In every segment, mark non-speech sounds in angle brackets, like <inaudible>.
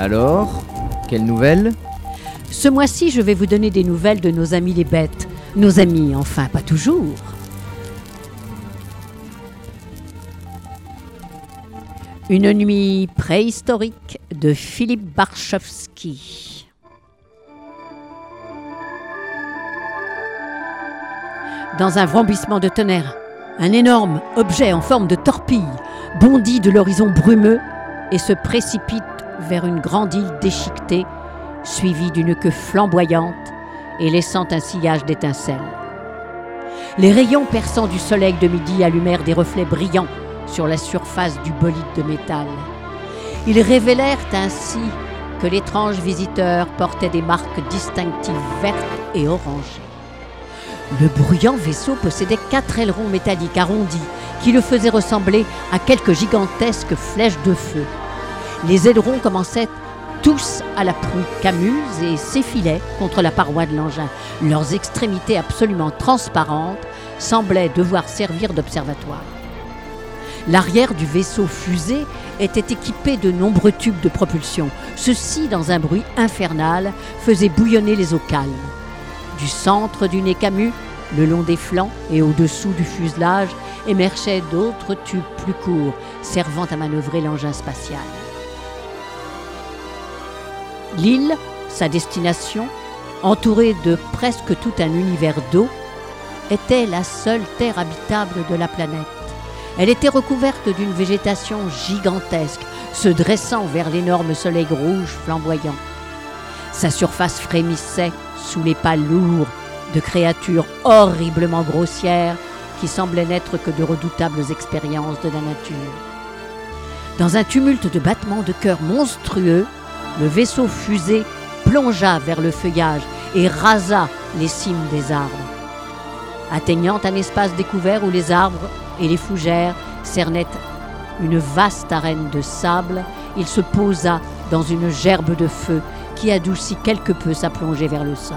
Alors, quelle nouvelle? Ce mois-ci, je vais vous donner des nouvelles de nos amis les bêtes. Nos amis, enfin, pas toujours. Une nuit préhistorique de Philippe Barchowski. Dans un vrombissement de tonnerre, un énorme objet en forme de torpille bondit de l'horizon brumeux et se précipite vers une grande île déchiquetée, suivie d'une queue flamboyante et laissant un sillage d'étincelles. Les rayons perçants du soleil de midi allumèrent des reflets brillants sur la surface du bolide de métal. Ils révélèrent ainsi que l'étrange visiteur portait des marques distinctives vertes et orangées. Le bruyant vaisseau possédait quatre ailerons métalliques arrondis qui le faisaient ressembler à quelques gigantesques flèches de feu. Les ailerons commençaient tous à la proue camuse et s'effilaient contre la paroi de l'engin. Leurs extrémités absolument transparentes semblaient devoir servir d'observatoire. L'arrière du vaisseau fusée était équipé de nombreux tubes de propulsion. Ceux-ci, dans un bruit infernal, faisaient bouillonner les eaux calmes. Du centre du nez camus, le long des flancs et au-dessous du fuselage, émergeaient d'autres tubes plus courts, servant à manœuvrer l'engin spatial. L'île, sa destination, entourée de presque tout un univers d'eau, était la seule terre habitable de la planète. Elle était recouverte d'une végétation gigantesque, se dressant vers l'énorme soleil rouge flamboyant. Sa surface frémissait sous les pas lourds de créatures horriblement grossières qui semblaient n'être que de redoutables expériences de la nature. Dans un tumulte de battements de cœur monstrueux, le vaisseau fusée plongea vers le feuillage et rasa les cimes des arbres. Atteignant un espace découvert où les arbres et les fougères cernaient une vaste arène de sable, il se posa dans une gerbe de feu qui adoucit quelque peu sa plongée vers le sol.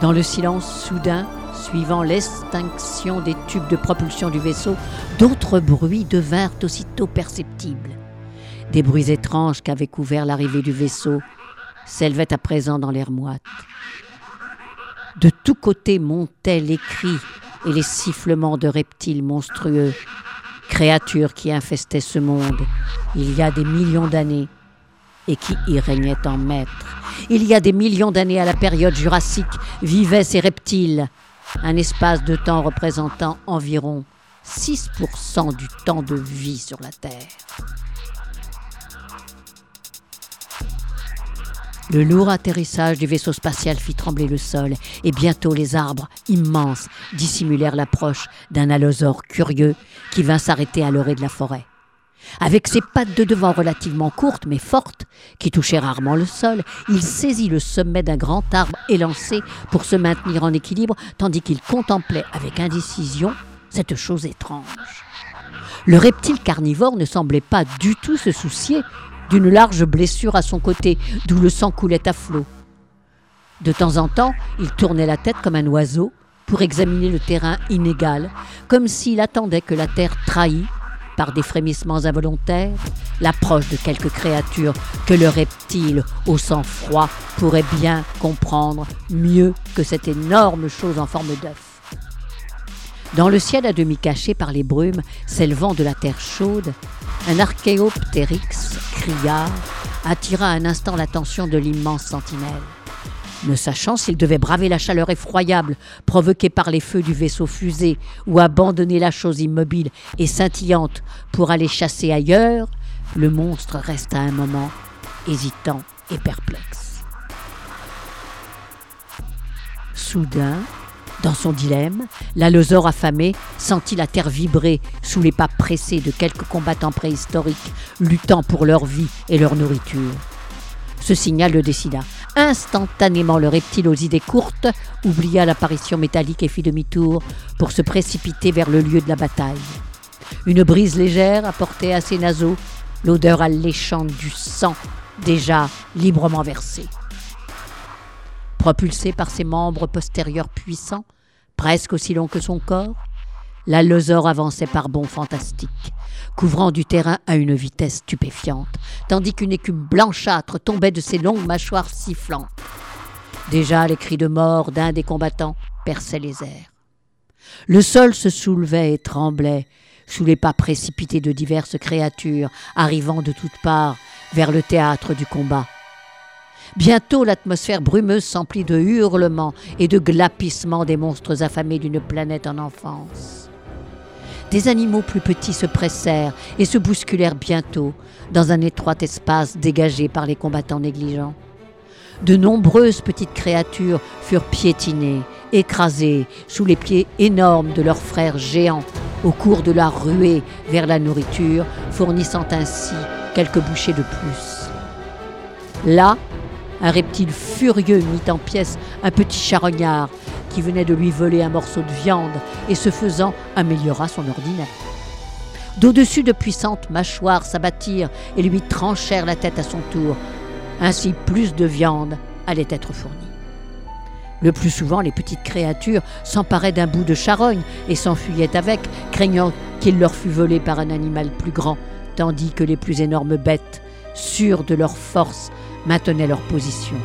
Dans le silence soudain, suivant l'extinction des tubes de propulsion du vaisseau, d'autres bruits devinrent aussitôt perceptibles. Des bruits étranges qu'avait couvert l'arrivée du vaisseau s'élevaient à présent dans l'air moite. De tous côtés montaient les cris et les sifflements de reptiles monstrueux, créatures qui infestaient ce monde il y a des millions d'années et qui y régnaient en maître. Il y a des millions d'années à la période jurassique vivaient ces reptiles, un espace de temps représentant environ 6% du temps de vie sur la Terre. Le lourd atterrissage du vaisseau spatial fit trembler le sol, et bientôt les arbres, immenses, dissimulèrent l'approche d'un allosaure curieux qui vint s'arrêter à l'orée de la forêt. Avec ses pattes de devant relativement courtes mais fortes, qui touchaient rarement le sol, il saisit le sommet d'un grand arbre élancé pour se maintenir en équilibre, tandis qu'il contemplait avec indécision cette chose étrange. Le reptile carnivore ne semblait pas du tout se soucier d'une large blessure à son côté, d'où le sang coulait à flot. De temps en temps, il tournait la tête comme un oiseau pour examiner le terrain inégal, comme s'il attendait que la terre trahît, par des frémissements involontaires, l'approche de quelque créature que le reptile au sang froid pourrait bien comprendre mieux que cette énorme chose en forme d'œuf. Dans le ciel à demi caché par les brumes s'élevant de la terre chaude, un archéoptérix criard attira un instant l'attention de l'immense sentinelle. Ne sachant s'il devait braver la chaleur effroyable provoquée par les feux du vaisseau fusée ou abandonner la chose immobile et scintillante pour aller chasser ailleurs, le monstre resta un moment hésitant et perplexe. Soudain, dans son dilemme, l'allosaure affamé sentit la terre vibrer sous les pas pressés de quelques combattants préhistoriques luttant pour leur vie et leur nourriture. Ce signal le décida. Instantanément, le reptile aux idées courtes oublia l'apparition métallique et fit demi-tour pour se précipiter vers le lieu de la bataille. Une brise légère apportait à ses naseaux l'odeur alléchante du sang déjà librement versé. Propulsé par ses membres postérieurs puissants, presque aussi longs que son corps, l'allosaure avançait par bonds fantastiques, couvrant du terrain à une vitesse stupéfiante, tandis qu'une écume blanchâtre tombait de ses longues mâchoires sifflantes. Déjà les cris de mort d'un des combattants perçaient les airs. Le sol se soulevait et tremblait sous les pas précipités de diverses créatures arrivant de toutes parts vers le théâtre du combat. Bientôt l'atmosphère brumeuse s'emplit de hurlements et de glapissements des monstres affamés d'une planète en enfance. Des animaux plus petits se pressèrent et se bousculèrent bientôt dans un étroit espace dégagé par les combattants négligents. De nombreuses petites créatures furent piétinées, écrasées sous les pieds énormes de leurs frères géants au cours de la ruée vers la nourriture, fournissant ainsi quelques bouchées de plus. Là, un reptile furieux mit en pièces un petit charognard qui venait de lui voler un morceau de viande et ce faisant améliora son ordinaire. D'au-dessus de puissantes mâchoires s'abattirent et lui tranchèrent la tête à son tour. Ainsi plus de viande allait être fournie. Le plus souvent, les petites créatures s'emparaient d'un bout de charogne et s'enfuyaient avec, craignant qu'il leur fût volé par un animal plus grand, tandis que les plus énormes bêtes, sûres de leur force, maintenaient leur position.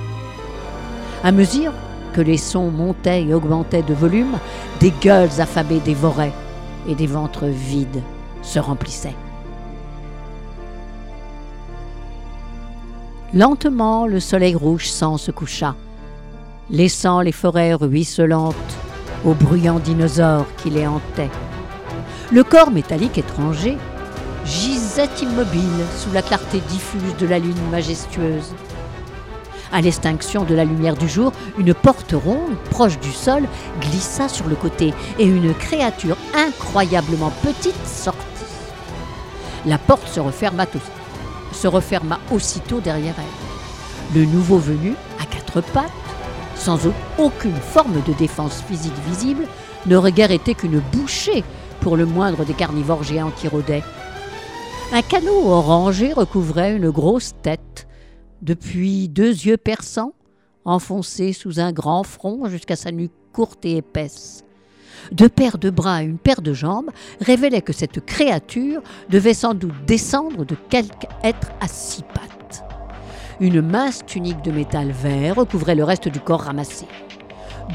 À mesure que les sons montaient et augmentaient de volume, des gueules affamées dévoraient et des ventres vides se remplissaient. Lentement, le soleil rouge sang se coucha, laissant les forêts ruisselantes aux bruyants dinosaures qui les hantaient. Le corps métallique étranger gisait immobile sous la clarté diffuse de la lune majestueuse. À l'extinction de la lumière du jour, une porte ronde, proche du sol, glissa sur le côté et une créature incroyablement petite sortit. La porte se referma, se referma aussitôt derrière elle. Le nouveau venu, à quatre pattes, sans aucune forme de défense physique visible, n'aurait guère été qu'une bouchée pour le moindre des carnivores géants qui rôdaient. Un canot orangé recouvrait une grosse tête, depuis deux yeux perçants, enfoncés sous un grand front jusqu'à sa nuque courte et épaisse. Deux paires de bras et une paire de jambes révélaient que cette créature devait sans doute descendre de quelque être à six pattes. Une mince tunique de métal vert recouvrait le reste du corps ramassé.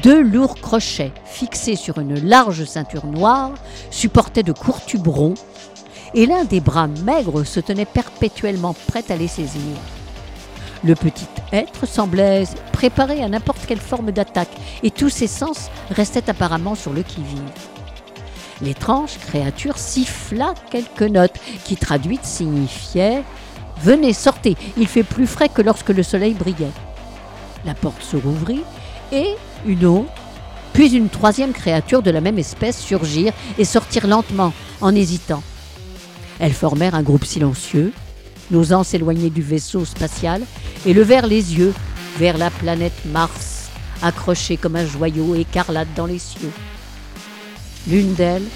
Deux lourds crochets, fixés sur une large ceinture noire, supportaient de courts tubes ronds, et l'un des bras maigres se tenait perpétuellement prêt à les saisir. Le petit être semblait préparé à n'importe quelle forme d'attaque, et tous ses sens restaient apparemment sur le qui-vive. L'étrange créature siffla quelques notes qui, traduites, signifiaient Venez, sortez, il fait plus frais que lorsque le soleil brillait. La porte se rouvrit et une autre, puis une troisième créature de la même espèce surgirent et sortirent lentement, en hésitant. Elles formèrent un groupe silencieux, n'osant s'éloigner du vaisseau spatial, et levèrent les yeux vers la planète Mars, accrochée comme un joyau écarlate dans les cieux. L'une d'elles,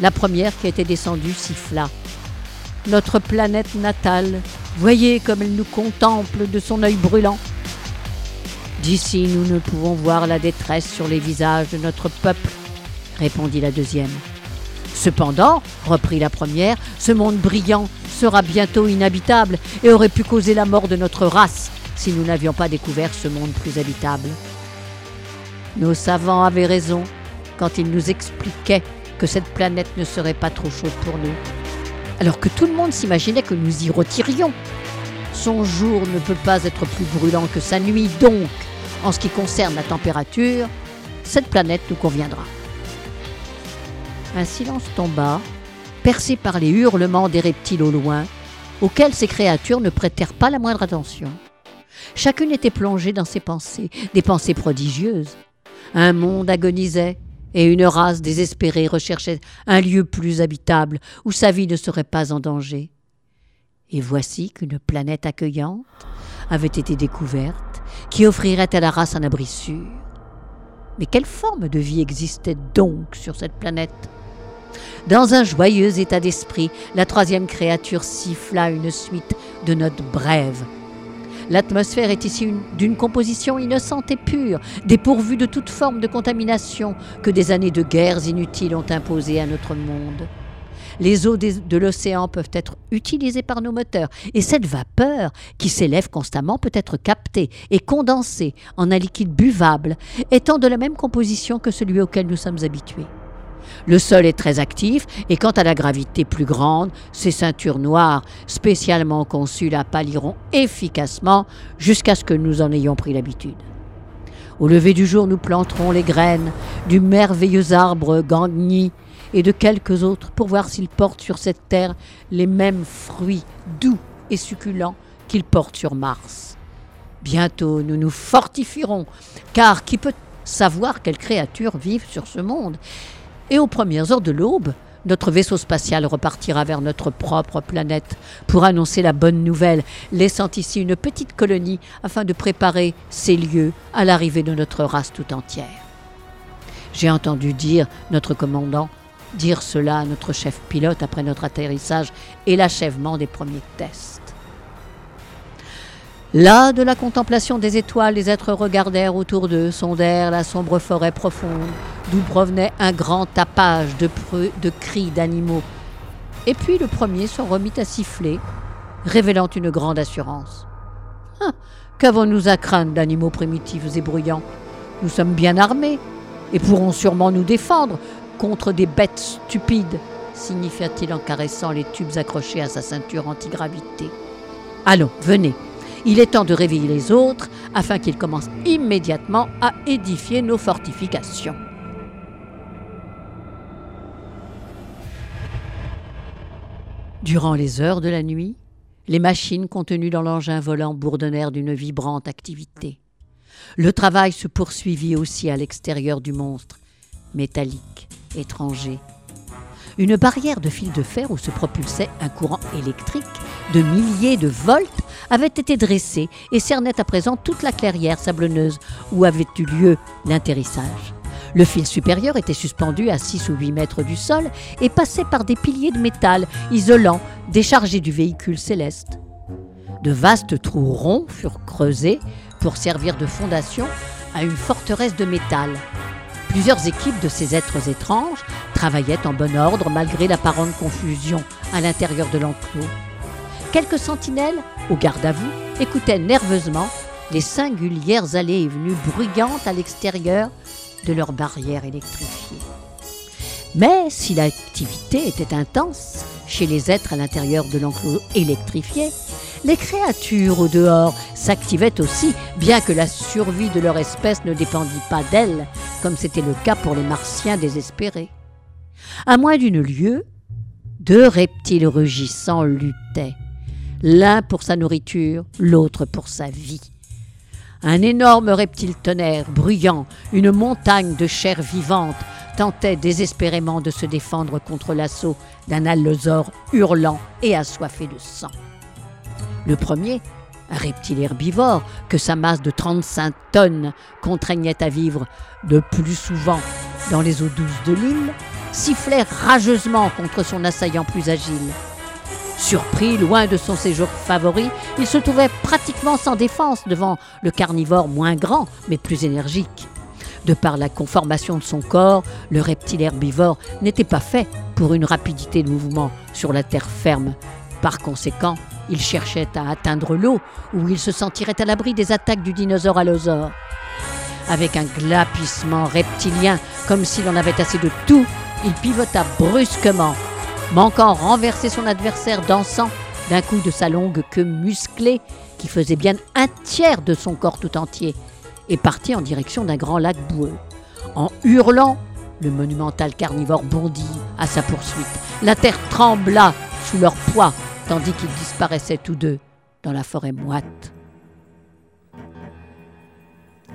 la première qui était descendue, siffla. Notre planète natale, voyez comme elle nous contemple de son œil brûlant. D'ici, nous ne pouvons voir la détresse sur les visages de notre peuple, répondit la deuxième. Cependant, reprit la première, ce monde brillant sera bientôt inhabitable et aurait pu causer la mort de notre race si nous n'avions pas découvert ce monde plus habitable. Nos savants avaient raison quand ils nous expliquaient que cette planète ne serait pas trop chaude pour nous, alors que tout le monde s'imaginait que nous y retirions. Son jour ne peut pas être plus brûlant que sa nuit, donc, en ce qui concerne la température, cette planète nous conviendra. Un silence tomba, percé par les hurlements des reptiles au loin, auxquels ces créatures ne prêtèrent pas la moindre attention. Chacune était plongée dans ses pensées, des pensées prodigieuses. Un monde agonisait, et une race désespérée recherchait un lieu plus habitable où sa vie ne serait pas en danger. Et voici qu'une planète accueillante avait été découverte, qui offrirait à la race un abri sûr. Mais quelle forme de vie existait donc sur cette planète? Dans un joyeux état d'esprit, la troisième créature siffla une suite de notes brèves. L'atmosphère est ici d'une composition innocente et pure, dépourvue de toute forme de contamination que des années de guerres inutiles ont imposée à notre monde. les eaux de l'océan peuvent être utilisées par nos moteurs, et cette vapeur qui s'élève constamment peut être captée et condensée en un liquide buvable, étant de la même composition que celui auquel nous sommes habitués. Le sol est très actif et quant à la gravité plus grande, ces ceintures noires, spécialement conçues, la pâliront efficacement jusqu'à ce que nous en ayons pris l'habitude. Au lever du jour, nous planterons les graines du merveilleux arbre gangni et de quelques autres pour voir s'ils portent sur cette terre les mêmes fruits doux et succulents qu'ils portent sur Mars. Bientôt, nous nous fortifierons, car qui peut savoir quelles créatures vivent sur ce monde? Et aux premières heures de l'aube, notre vaisseau spatial repartira vers notre propre planète pour annoncer la bonne nouvelle, laissant ici une petite colonie afin de préparer ces lieux à l'arrivée de notre race tout entière. J'ai entendu dire notre commandant dire cela à notre chef pilote après notre atterrissage et l'achèvement des premiers tests. Là, de la contemplation des étoiles, les êtres regardèrent autour d'eux, sondèrent la sombre forêt profonde, d'où provenait un grand tapage de, de cris d'animaux. Et puis le premier se remit à siffler, révélant une grande assurance. Ah, qu'avons-nous à craindre d'animaux primitifs et bruyants? Nous sommes bien armés et pourrons sûrement nous défendre contre des bêtes stupides, signifia-t-il en caressant les tubes accrochés à sa ceinture antigravité. Allons, venez, il est temps de réveiller les autres afin qu'ils commencent immédiatement à édifier nos fortifications. Durant les heures de la nuit, les machines contenues dans l'engin volant bourdonnèrent d'une vibrante activité. Le travail se poursuivit aussi à l'extérieur du monstre, métallique, étranger. Une barrière de fil de fer où se propulsait un courant électrique de milliers de volts avait été dressée et cernait à présent toute la clairière sablonneuse où avait eu lieu l'intérrissage. Le fil supérieur était suspendu à 6 ou 8 mètres du sol et passait par des piliers de métal isolants déchargés du véhicule céleste. De vastes trous ronds furent creusés pour servir de fondation à une forteresse de métal. Plusieurs équipes de ces êtres étranges travaillaient en bon ordre malgré l'apparente confusion à l'intérieur de l'enclos. Quelques sentinelles, au garde à vous, écoutaient nerveusement les singulières allées et venues bruyantes à l'extérieur de leurs barrières électrifiées. Mais si l'activité était intense chez les êtres à l'intérieur de l'enclos électrifié, les créatures au dehors s'activaient aussi, bien que la survie de leur espèce ne dépendît pas d'elles, comme c'était le cas pour les martiens désespérés. À moins d'une lieue, deux reptiles rugissants luttaient l'un pour sa nourriture, l'autre pour sa vie. Un énorme reptile tonnerre, bruyant, une montagne de chair vivante, tentait désespérément de se défendre contre l'assaut d'un allosaure hurlant et assoiffé de sang. Le premier, un reptile herbivore que sa masse de 35 tonnes contraignait à vivre de plus souvent dans les eaux douces de l'île, sifflait rageusement contre son assaillant plus agile. Surpris, loin de son séjour favori, il se trouvait pratiquement sans défense devant le carnivore moins grand mais plus énergique. De par la conformation de son corps, le reptile herbivore n'était pas fait pour une rapidité de mouvement sur la terre ferme. Par conséquent, il cherchait à atteindre l'eau où il se sentirait à l'abri des attaques du dinosaure allosaure. Avec un glapissement reptilien, comme s'il en avait assez de tout, il pivota brusquement manquant renverser son adversaire dansant d'un coup de sa longue queue musclée qui faisait bien un tiers de son corps tout entier, et partit en direction d'un grand lac boueux. En hurlant, le monumental carnivore bondit à sa poursuite. La terre trembla sous leur poids, tandis qu'ils disparaissaient tous deux dans la forêt moite.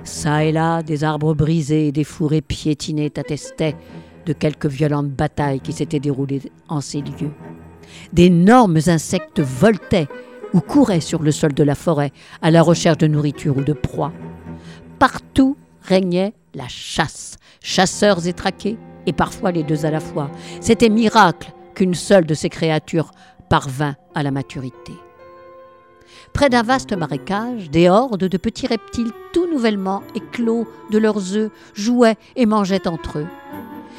Ça et là, des arbres brisés et des fourrés piétinés attestaient de quelques violentes batailles qui s'étaient déroulées en ces lieux. D'énormes insectes voltaient ou couraient sur le sol de la forêt à la recherche de nourriture ou de proie. Partout régnait la chasse, chasseurs et traqués, et parfois les deux à la fois. C'était miracle qu'une seule de ces créatures parvint à la maturité. Près d'un vaste marécage, des hordes de petits reptiles tout nouvellement éclos de leurs œufs jouaient et mangeaient entre eux.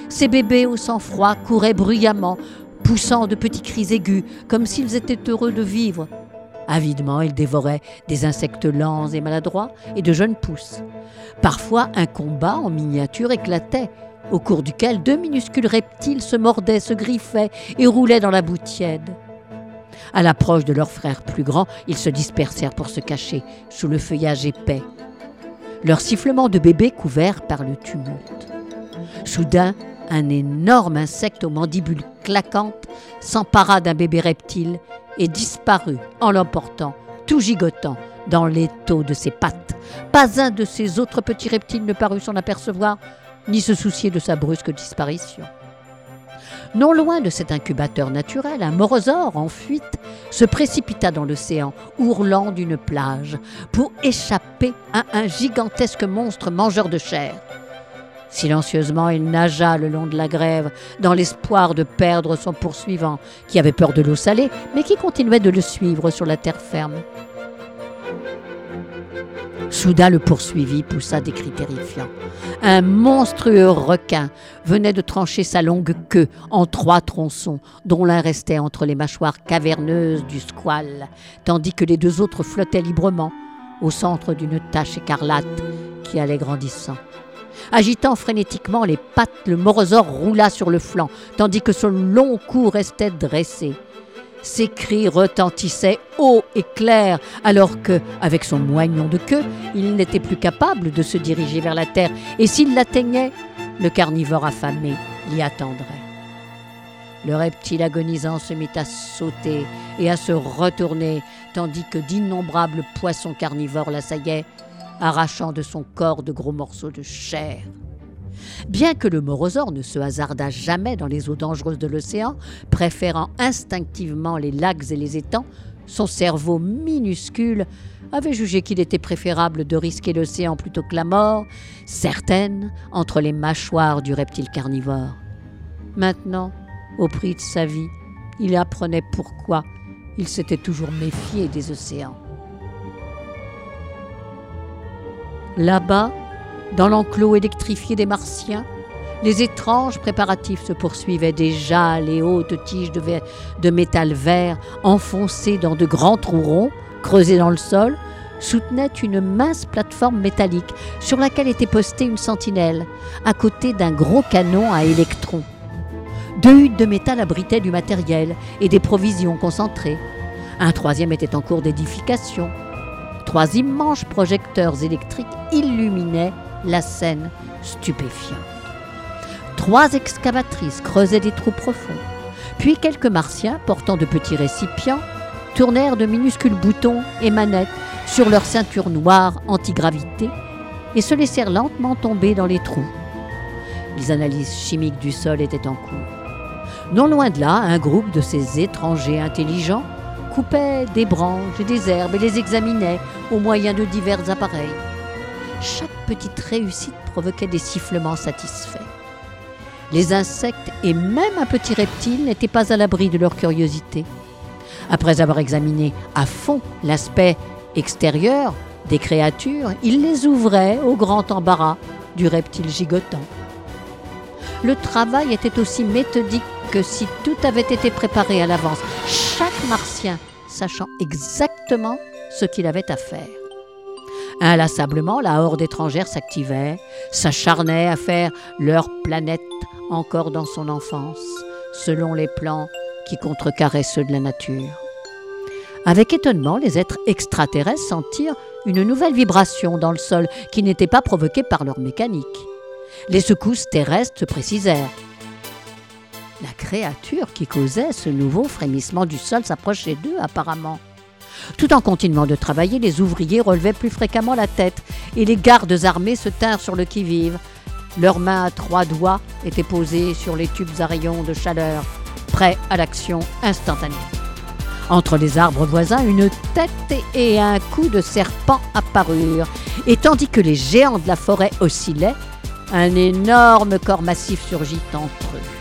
Ces bébés au sang-froid couraient bruyamment poussant de petits cris aigus, comme s'ils étaient heureux de vivre. Avidement, ils dévoraient des insectes lents et maladroits et de jeunes pousses. Parfois, un combat en miniature éclatait, au cours duquel deux minuscules reptiles se mordaient, se griffaient et roulaient dans la boue tiède. À l'approche de leurs frères plus grands, ils se dispersèrent pour se cacher sous le feuillage épais. Leur sifflement de bébé couvert par le tumulte. Soudain, un énorme insecte aux mandibules claquantes s'empara d'un bébé reptile et disparut en l'emportant, tout gigotant, dans l'étau de ses pattes. Pas un de ces autres petits reptiles ne parut s'en apercevoir, ni se soucier de sa brusque disparition. Non loin de cet incubateur naturel, un morosaure en fuite se précipita dans l'océan, ourlant d'une plage, pour échapper à un gigantesque monstre mangeur de chair. Silencieusement, il nagea le long de la grève, dans l'espoir de perdre son poursuivant, qui avait peur de l'eau salée, mais qui continuait de le suivre sur la terre ferme. Soudain, le poursuivi poussa des cris terrifiants. Un monstrueux requin venait de trancher sa longue queue en trois tronçons, dont l'un restait entre les mâchoires caverneuses du squale, tandis que les deux autres flottaient librement, au centre d'une tache écarlate qui allait grandissant. Agitant frénétiquement les pattes, le morosaure roula sur le flanc, tandis que son long cou restait dressé. Ses cris retentissaient haut et clair, alors que, avec son moignon de queue, il n'était plus capable de se diriger vers la terre, et s'il l'atteignait, le carnivore affamé l'y attendrait. Le reptile agonisant se mit à sauter et à se retourner, tandis que d'innombrables poissons carnivores l'assaillaient, arrachant de son corps de gros morceaux de chair. Bien que le morosaure ne se hasardât jamais dans les eaux dangereuses de l'océan, préférant instinctivement les lacs et les étangs, son cerveau minuscule avait jugé qu'il était préférable de risquer l'océan plutôt que la mort, certaine entre les mâchoires du reptile carnivore. Maintenant, au prix de sa vie, il apprenait pourquoi il s'était toujours méfié des océans. Là-bas, dans l'enclos électrifié des Martiens, les étranges préparatifs se poursuivaient déjà, les hautes tiges de, métal vert enfoncées dans de grands trous ronds, creusés dans le sol, soutenaient une mince plateforme métallique sur laquelle était postée une sentinelle, à côté d'un gros canon à électrons. Deux huttes de métal abritaient du matériel et des provisions concentrées. Un troisième était en cours d'édification. Trois immenses projecteurs électriques illuminaient la scène stupéfiante. Trois excavatrices creusaient des trous profonds, puis quelques martiens portant de petits récipients tournèrent de minuscules boutons et manettes sur leur ceinture noire antigravité et se laissèrent lentement tomber dans les trous. Les analyses chimiques du sol étaient en cours. Non loin de là, un groupe de ces étrangers intelligents coupait des branches et des herbes et les examinait au moyen de divers appareils. Chaque petite réussite provoquait des sifflements satisfaits. Les insectes et même un petit reptile n'étaient pas à l'abri de leur curiosité. Après avoir examiné à fond l'aspect extérieur des créatures, ils les ouvraient au grand embarras du reptile gigotant. Le travail était aussi méthodique que si tout avait été préparé à l'avance, chaque martien sachant exactement ce qu'il avait à faire. Inlassablement, la horde étrangère s'activait, s'acharnait à faire leur planète encore dans son enfance, selon les plans qui contrecarraient ceux de la nature. Avec étonnement, les êtres extraterrestres sentirent une nouvelle vibration dans le sol qui n'était pas provoquée par leur mécanique. Les secousses terrestres se précisèrent. La créature qui causait ce nouveau frémissement du sol s'approchait d'eux apparemment. Tout en continuant de travailler, les ouvriers relevaient plus fréquemment la tête et les gardes armés se tinrent sur le qui-vive. Leurs mains à trois doigts étaient posées sur les tubes à rayons de chaleur, prêts à l'action instantanée. Entre les arbres voisins, une tête et un coup de serpent apparurent, et tandis que les géants de la forêt oscillaient, un énorme corps massif surgit entre eux.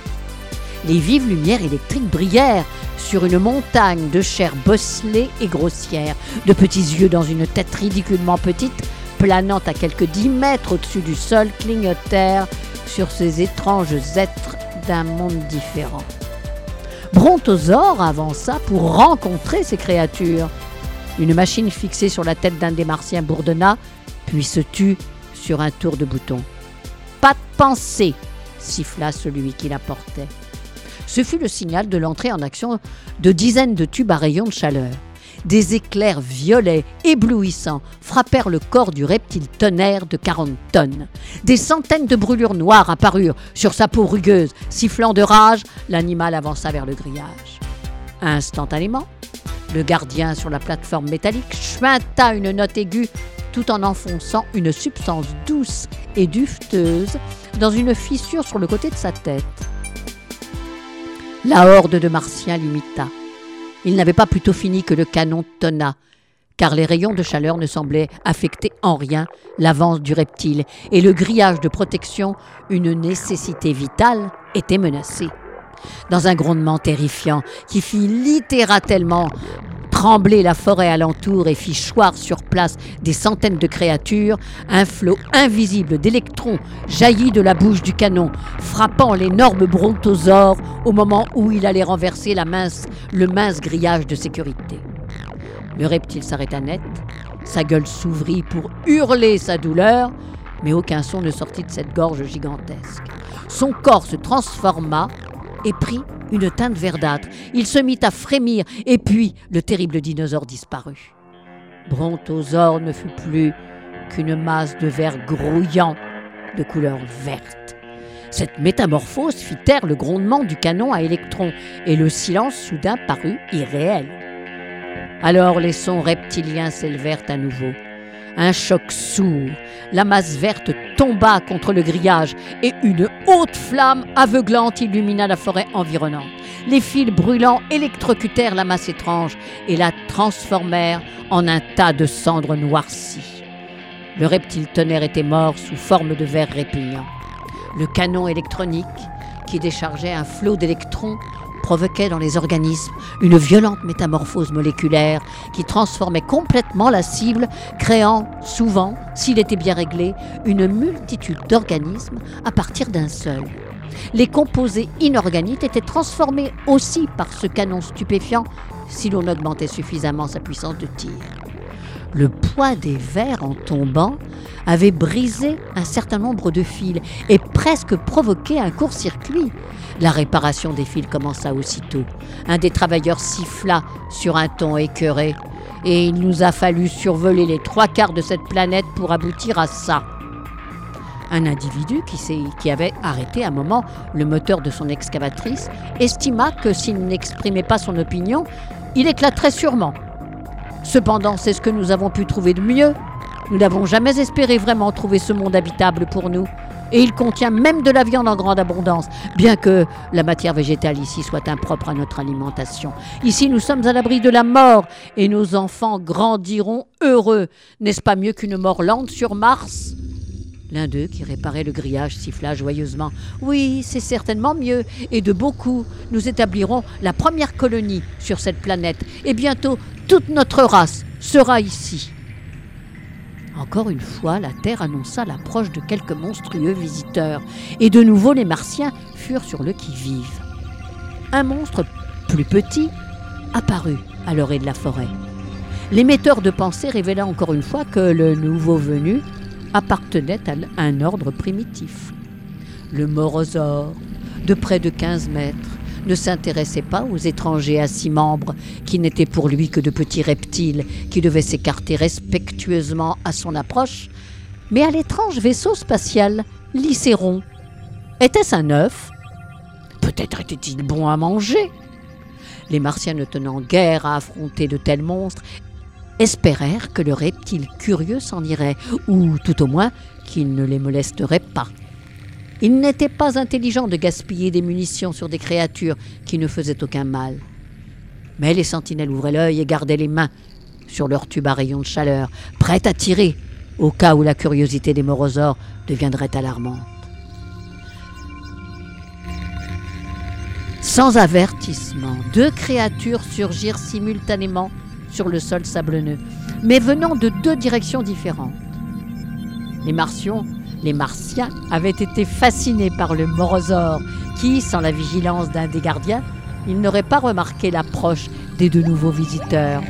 Les vives lumières électriques brillèrent sur une montagne de chair bosselée et grossière, de petits yeux dans une tête ridiculement petite, planant à quelques dix mètres au-dessus du sol, clignotèrent sur ces étranges êtres d'un monde différent. Brontosaure avança pour rencontrer ces créatures. Une machine fixée sur la tête d'un des martiens bourdonna, puis se tut sur un tour de bouton. Pas de pensée, siffla celui qui la portait. Ce fut le signal de l'entrée en action de dizaines de tubes à rayons de chaleur. Des éclairs violets éblouissants frappèrent le corps du reptile tonnerre de 40 tonnes. Des centaines de brûlures noires apparurent sur sa peau rugueuse. Sifflant de rage, l'animal avança vers le grillage. Instantanément, le gardien sur la plateforme métallique chuinta une note aiguë tout en enfonçant une substance douce et dufteuse dans une fissure sur le côté de sa tête. La horde de Martiens l'imita. Il n'avait pas plutôt fini que le canon tonna, car les rayons de chaleur ne semblaient affecter en rien l'avance du reptile, et le grillage de protection, une nécessité vitale, était menacé. Dans un grondement terrifiant qui fit littéralement trembler la forêt alentour et fit choir sur place des centaines de créatures, un flot invisible d'électrons jaillit de la bouche du canon, frappant l'énorme brontosaure au moment où il allait renverser le mince grillage de sécurité. Le reptile s'arrêta net, sa gueule s'ouvrit pour hurler sa douleur, mais aucun son ne sortit de cette gorge gigantesque. Son corps se transforma et prit une teinte verdâtre. Il se mit à frémir, et puis le terrible dinosaure disparut. Brontosaure ne fut plus qu'une masse de verre grouillant de couleur verte. Cette métamorphose fit taire le grondement du canon à électrons, et le silence soudain parut irréel. Alors les sons reptiliens s'élevèrent à nouveau. Un choc sourd. La masse verte tomba contre le grillage et une haute flamme aveuglante illumina la forêt environnante. Les fils brûlants électrocutèrent la masse étrange et la transformèrent en un tas de cendres noircies. Le reptile tonnerre était mort sous forme de verre répugnant. Le canon électronique, qui déchargeait un flot d'électrons, provoquait dans les organismes une violente métamorphose moléculaire qui transformait complètement la cible, créant souvent, s'il était bien réglé, une multitude d'organismes à partir d'un seul. Les composés inorganiques étaient transformés aussi par ce canon stupéfiant si l'on augmentait suffisamment sa puissance de tir. Le poids des vers en tombant avait brisé un certain nombre de fils et presque provoqué un court-circuit. La réparation des fils commença aussitôt. Un des travailleurs siffla sur un ton écœuré. Et il nous a fallu survoler les trois quarts de cette planète pour aboutir à ça. Un individu qui, qui avait arrêté un moment le moteur de son excavatrice estima que s'il n'exprimait pas son opinion, il éclaterait sûrement. Cependant, c'est ce que nous avons pu trouver de mieux. Nous n'avons jamais espéré vraiment trouver ce monde habitable pour nous. Et il contient même de la viande en grande abondance, bien que la matière végétale ici soit impropre à notre alimentation. Ici, nous sommes à l'abri de la mort, et nos enfants grandiront heureux. N'est-ce pas mieux qu'une mort lente sur Mars? L'un d'eux, qui réparait le grillage, siffla joyeusement. Oui, c'est certainement mieux, et de beaucoup. Nous établirons la première colonie sur cette planète, et bientôt toute notre race sera ici. Encore une fois, la Terre annonça l'approche de quelques monstrueux visiteurs, et de nouveau les Martiens furent sur le qui-vive. Un monstre plus petit apparut à l'orée de la forêt. L'émetteur de pensée révéla encore une fois que le nouveau venu appartenait à un ordre primitif. Le morosaure, de près de 15 mètres, ne s'intéressait pas aux étrangers à six membres, qui n'étaient pour lui que de petits reptiles qui devaient s'écarter respectueusement à son approche, mais à l'étrange vaisseau spatial, Lycéron. Était-ce un œuf? Peut-être était-il bon à manger Les Martiens ne tenant guère à affronter de tels monstres, espérèrent que le reptile curieux s'en irait, ou tout au moins qu'il ne les molesterait pas. Il n'était pas intelligent de gaspiller des munitions sur des créatures qui ne faisaient aucun mal. Mais les sentinelles ouvraient l'œil et gardaient les mains sur leurs tubes à rayons de chaleur, prêtes à tirer au cas où la curiosité des morosaures deviendrait alarmante. Sans avertissement, deux créatures surgirent simultanément sur le sol sablonneux, mais venant de deux directions différentes. Les Martiens, les Martiens avaient été fascinés par le morosaure qui, sans la vigilance d'un des gardiens, ils n'auraient pas remarqué l'approche des deux nouveaux visiteurs.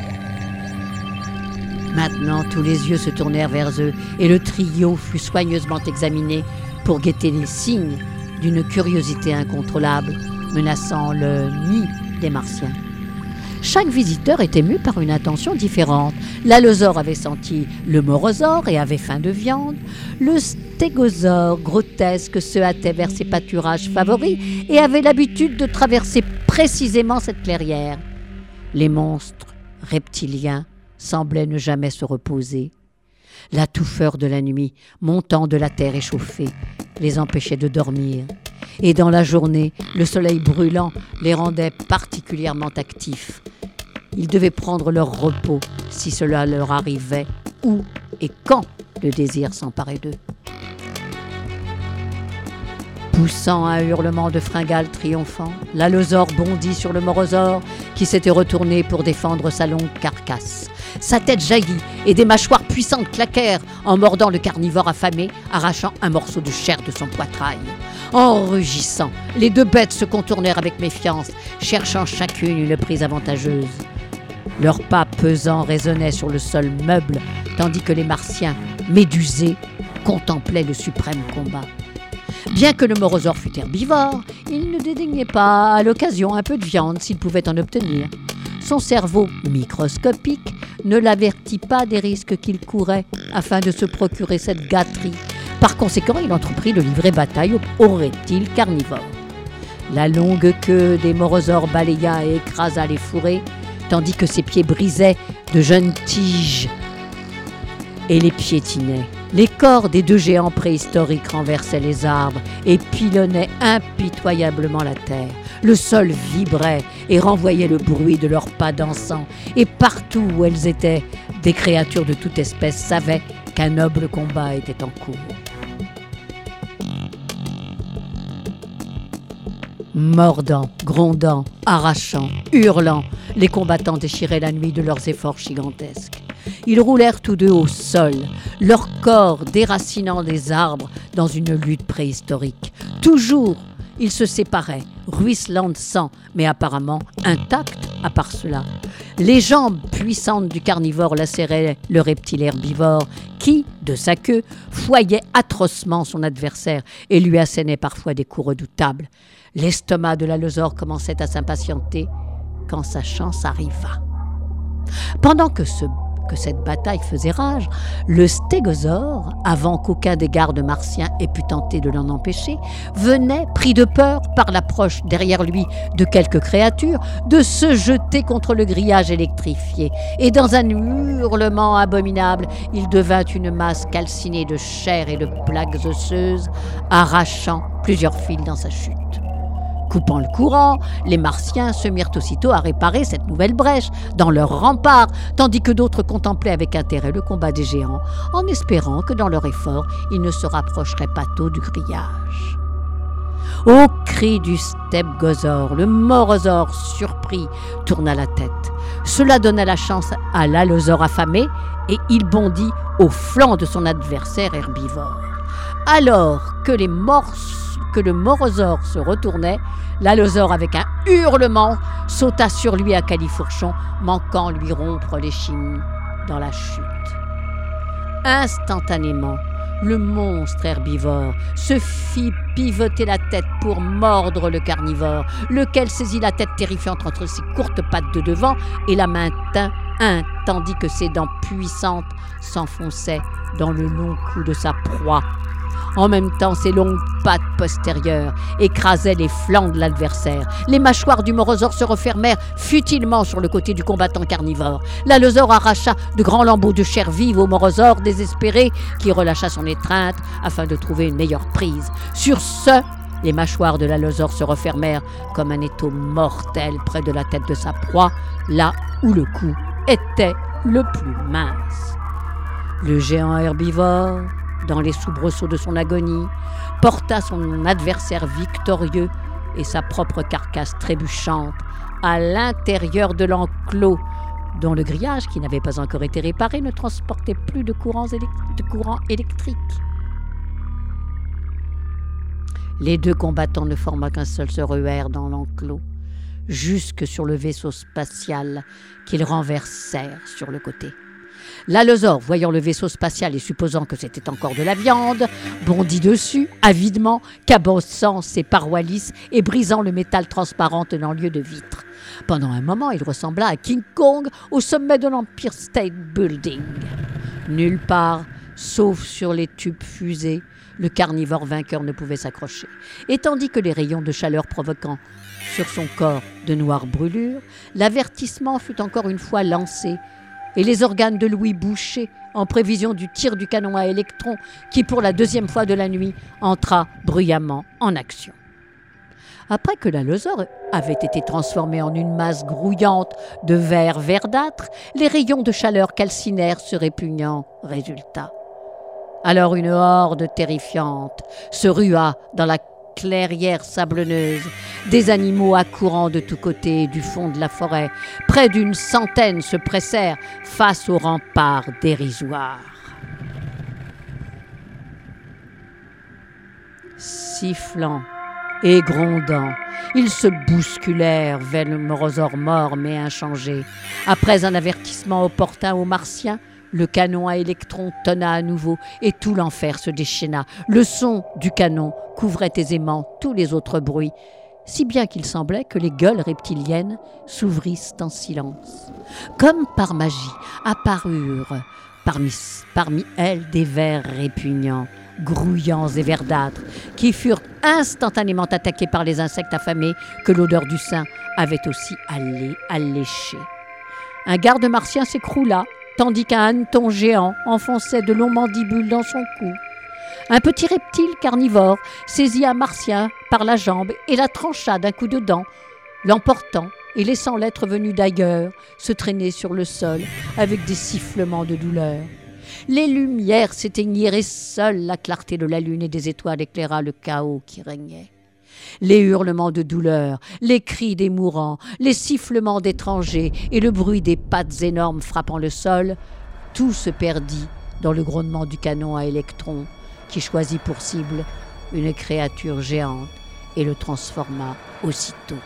Maintenant, tous les yeux se tournèrent vers eux et le trio fut soigneusement examiné pour guetter les signes d'une curiosité incontrôlable menaçant le nid des Martiens. Chaque visiteur était mu par une intention différente. L'allosaure avait senti le morosaure et avait faim de viande. Le stégosaure grotesque se hâtait vers ses pâturages favoris et avait l'habitude de traverser précisément cette clairière. Les monstres reptiliens semblaient ne jamais se reposer. La touffeur de la nuit, montant de la terre échauffée, les empêchait de dormir. Et dans la journée, le soleil brûlant les rendait particulièrement actifs. Ils devaient prendre leur repos si cela leur arrivait, où et quand le désir s'emparait d'eux. Poussant un hurlement de fringale triomphant, l'allosaure bondit sur le morosaure qui s'était retourné pour défendre sa longue carcasse. Sa tête jaillit et des mâchoires puissantes claquèrent en mordant le carnivore affamé, arrachant un morceau de chair de son poitrail. En rugissant, les deux bêtes se contournèrent avec méfiance, cherchant chacune une prise avantageuse. Leurs pas pesants résonnaient sur le sol meuble, tandis que les Martiens, médusés, contemplaient le suprême combat. Bien que le morosaure fût herbivore, il ne dédaignait pas à l'occasion un peu de viande s'il pouvait en obtenir. Son cerveau microscopique ne l'avertit pas des risques qu'il courait afin de se procurer cette gâterie. Par conséquent, il entreprit de livrer bataille aux reptiles carnivores. La longue queue des morosaures balaya et écrasa les fourrés, tandis que ses pieds brisaient de jeunes tiges et les piétinaient. Les corps des deux géants préhistoriques renversaient les arbres et pilonnaient impitoyablement la terre. Le sol vibrait et renvoyait le bruit de leurs pas dansants, et partout où elles étaient, des créatures de toute espèce savaient qu'un noble combat était en cours. Mordant, grondant, arrachant, hurlant, les combattants déchiraient la nuit de leurs efforts gigantesques. Ils roulèrent tous deux au sol, leur corps déracinant des arbres dans une lutte préhistorique. Toujours, ils se séparaient, ruisselant de sang, mais apparemment intacts à part cela. Les jambes puissantes du carnivore lacéraient le reptile herbivore qui, de sa queue, foyait atrocement son adversaire et lui assénait parfois des coups redoutables. L'estomac de l'allosaure commençait à s'impatienter quand sa chance arriva. Pendant que ce que cette bataille faisait rage, le stégosaure, avant qu'aucun des gardes martiens ait pu tenter de l'en empêcher, venait, pris de peur par l'approche derrière lui de quelques créatures, de se jeter contre le grillage électrifié. Et dans un hurlement abominable, il devint une masse calcinée de chair et de plaques osseuses, arrachant plusieurs fils dans sa chute. Coupant le courant, les Martiens se mirent aussitôt à réparer cette nouvelle brèche dans leur rempart, tandis que d'autres contemplaient avec intérêt le combat des géants, en espérant que dans leur effort, ils ne se rapprocheraient pas tôt du grillage. Au cri du stepgosaure, le morosaure surpris tourna la tête. Cela donna la chance à l'allosaure affamé et il bondit au flanc de son adversaire herbivore. Alors que les morses que le morosaure se retournait, l'allosaure, avec un hurlement, sauta sur lui à califourchon, manquant lui rompre l'échine dans la chute. Instantanément, le monstre herbivore se fit pivoter la tête pour mordre le carnivore, lequel saisit la tête terrifiante entre ses courtes pattes de devant et la maintint un, tandis que ses dents puissantes s'enfonçaient dans le long cou de sa proie en même temps, ses longues pattes postérieures écrasaient les flancs de l'adversaire. Les mâchoires du morosaure se refermèrent futilement sur le côté du combattant carnivore. L'allosaure arracha de grands lambeaux de chair vive au morosaure désespéré qui relâcha son étreinte afin de trouver une meilleure prise. Sur ce, les mâchoires de l'allosaure se refermèrent comme un étau mortel près de la tête de sa proie, là où le cou était le plus mince. Le géant herbivore dans les soubresauts de son agonie, porta son adversaire victorieux et sa propre carcasse trébuchante à l'intérieur de l'enclos, dont le grillage, qui n'avait pas encore été réparé, ne transportait plus de courants, électriques. Les deux combattants ne formant qu'un seul se ruèrent dans l'enclos. jusque sur le vaisseau spatial qu'ils renversèrent sur le côté. L'allosaure, voyant le vaisseau spatial et supposant que c'était encore de la viande, bondit dessus, avidement, cabossant ses parois lisses et brisant le métal transparent tenant lieu de vitre. Pendant un moment, il ressembla à King Kong au sommet de l'Empire State Building. Nulle part, sauf sur les tubes fusées, le carnivore vainqueur ne pouvait s'accrocher. Et tandis que les rayons de chaleur provoquant sur son corps de noires brûlures, l'avertissement fut encore une fois lancé et les organes de Louis bouchés en prévision du tir du canon à électrons qui, pour la deuxième fois de la nuit, entra bruyamment en action. Après que l'allosaure avait été transformé en une masse grouillante de verre verdâtre, les rayons de chaleur calcinèrent ce répugnant résultat. Alors une horde terrifiante se rua dans la clairière sablonneuse, des animaux accourant de tous côtés du fond de la forêt. Près d'une centaine se pressèrent face aux remparts dérisoires. Sifflant et grondant, ils se bousculèrent vers le morosaure mort mais inchangé. Après un avertissement opportun aux Martiens, le canon à électrons tonna à nouveau et tout l'enfer se déchaîna. Le son du canon couvrait aisément tous les autres bruits, si bien qu'il semblait que les gueules reptiliennes s'ouvrissent en silence. Comme par magie, apparurent parmi, elles des vers répugnants, grouillants et verdâtres, qui furent instantanément attaqués par les insectes affamés que l'odeur du sein avait aussi allé allécher. Un garde martien s'écroula tandis qu'un hanneton géant enfonçait de longs mandibules dans son cou. Un petit reptile carnivore saisit un martien par la jambe et la trancha d'un coup de dent, l'emportant et laissant l'être venu d'ailleurs se traîner sur le sol avec des sifflements de douleur. Les lumières s'éteignirent et seule la clarté de la lune et des étoiles éclaira le chaos qui régnait les hurlements de douleur, les cris des mourants, les sifflements d'étrangers et le bruit des pattes énormes frappant le sol, tout se perdit dans le grondement du canon à électrons qui choisit pour cible une créature géante et le transforma aussitôt.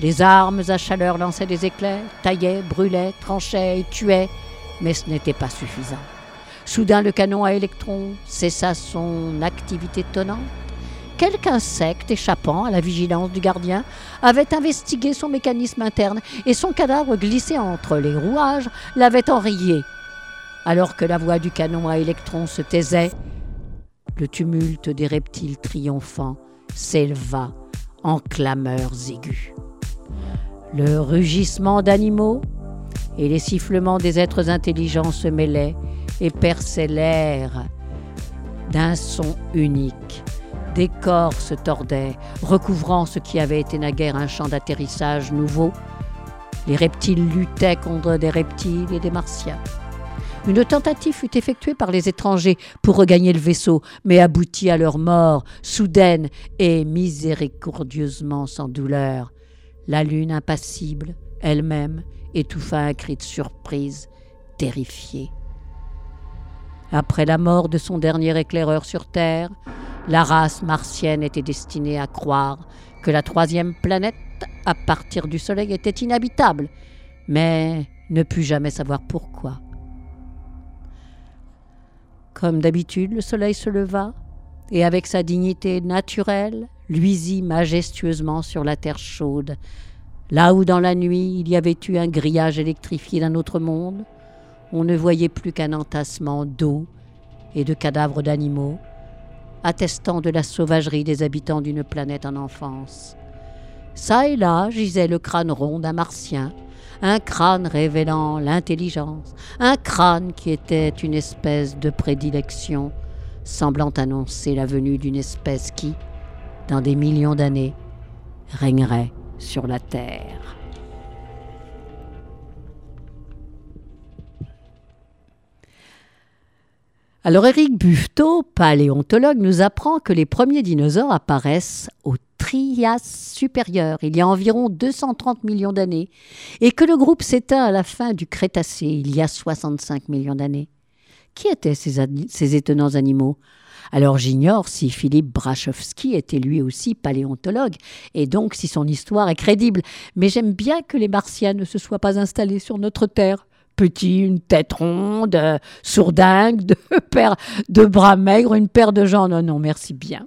Les armes à chaleur lançaient des éclairs, taillaient, brûlaient, tranchaient et tuaient, mais ce n'était pas suffisant. Soudain, le canon à électrons cessa son activité tonnante quelque insecte échappant à la vigilance du gardien avait investigué son mécanisme interne et son cadavre glissé entre les rouages l'avait enrayé. Alors que la voix du canon à électrons se taisait, le tumulte des reptiles triomphants s'éleva en clameurs aiguës. Le rugissement d'animaux et les sifflements des êtres intelligents se mêlaient et perçaient l'air d'un son unique des corps se tordaient, recouvrant ce qui avait été naguère un champ d'atterrissage nouveau. Les reptiles luttaient contre des reptiles et des martiens. Une tentative fut effectuée par les étrangers pour regagner le vaisseau, mais aboutit à leur mort, soudaine et miséricordieusement sans douleur. La lune impassible, elle-même, étouffa un cri de surprise, terrifié. Après la mort de son dernier éclaireur sur Terre, la race martienne était destinée à croire que la troisième planète, à partir du Soleil, était inhabitable, mais ne put jamais savoir pourquoi. Comme d'habitude, le Soleil se leva et, avec sa dignité naturelle, luisit majestueusement sur la terre chaude, là où dans la nuit il y avait eu un grillage électrifié d'un autre monde, on ne voyait plus qu'un entassement d'eau et de cadavres d'animaux, attestant de la sauvagerie des habitants d'une planète en enfance. Ça et là gisait le crâne rond d'un martien, un crâne révélant l'intelligence, un crâne qui était une espèce de prédilection, semblant annoncer la venue d'une espèce qui, dans des millions d'années, régnerait sur la Terre. Alors Éric Buffetot, paléontologue, nous apprend que les premiers dinosaures apparaissent au Trias supérieur, il y a environ 230 millions d'années, et que le groupe s'éteint à la fin du Crétacé, il y a 65 millions d'années. Qui étaient ces, étonnants animaux? Alors j'ignore si Philippe Brachowski était lui aussi paléontologue, et donc si son histoire est crédible, mais j'aime bien que les Martiens ne se soient pas installés sur notre Terre. Petit, une tête ronde, euh, sourdingue, <laughs> deux paires de bras maigres, une paire de jambes. Non, non, merci bien.